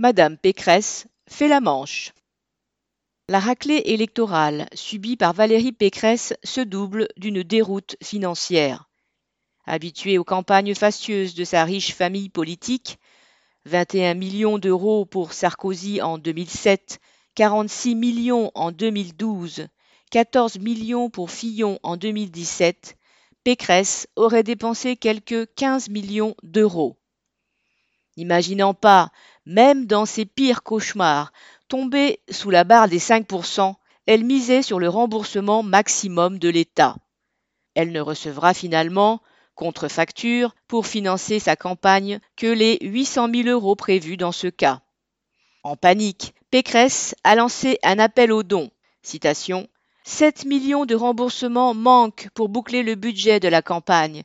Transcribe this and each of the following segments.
Madame Pécresse fait la manche. La raclée électorale subie par Valérie Pécresse se double d'une déroute financière. Habituée aux campagnes fastueuses de sa riche famille politique, 21 millions d'euros pour Sarkozy en 2007, 46 millions en 2012, 14 millions pour Fillon en 2017, Pécresse aurait dépensé quelques 15 millions d'euros. N'imaginant pas, même dans ses pires cauchemars, tomber sous la barre des 5%, elle misait sur le remboursement maximum de l'État. Elle ne recevra finalement contre facture pour financer sa campagne que les 800 000 euros prévus dans ce cas. En panique, Pécresse a lancé un appel aux dons. Citation 7 millions de remboursements manquent pour boucler le budget de la campagne.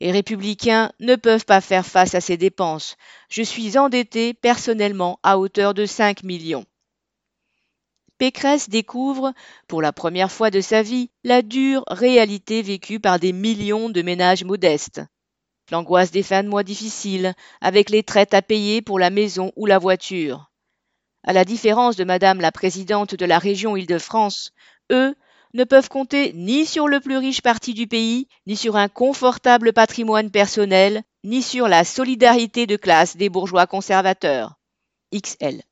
Les républicains ne peuvent pas faire face à ces dépenses. Je suis endetté personnellement à hauteur de 5 millions. Pécresse découvre, pour la première fois de sa vie, la dure réalité vécue par des millions de ménages modestes. L'angoisse des fins de mois difficiles, avec les traites à payer pour la maison ou la voiture. À la différence de Madame la présidente de la région Île-de-France, eux ne peuvent compter ni sur le plus riche parti du pays, ni sur un confortable patrimoine personnel, ni sur la solidarité de classe des bourgeois conservateurs. XL.